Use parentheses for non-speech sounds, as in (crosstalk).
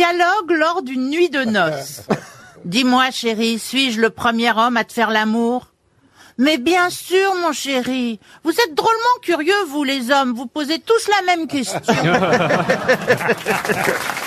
Dialogue lors d'une nuit de noces. (laughs) Dis-moi, chérie, suis-je le premier homme à te faire l'amour? Mais bien sûr, mon chéri. Vous êtes drôlement curieux, vous les hommes. Vous posez tous la même question. (laughs)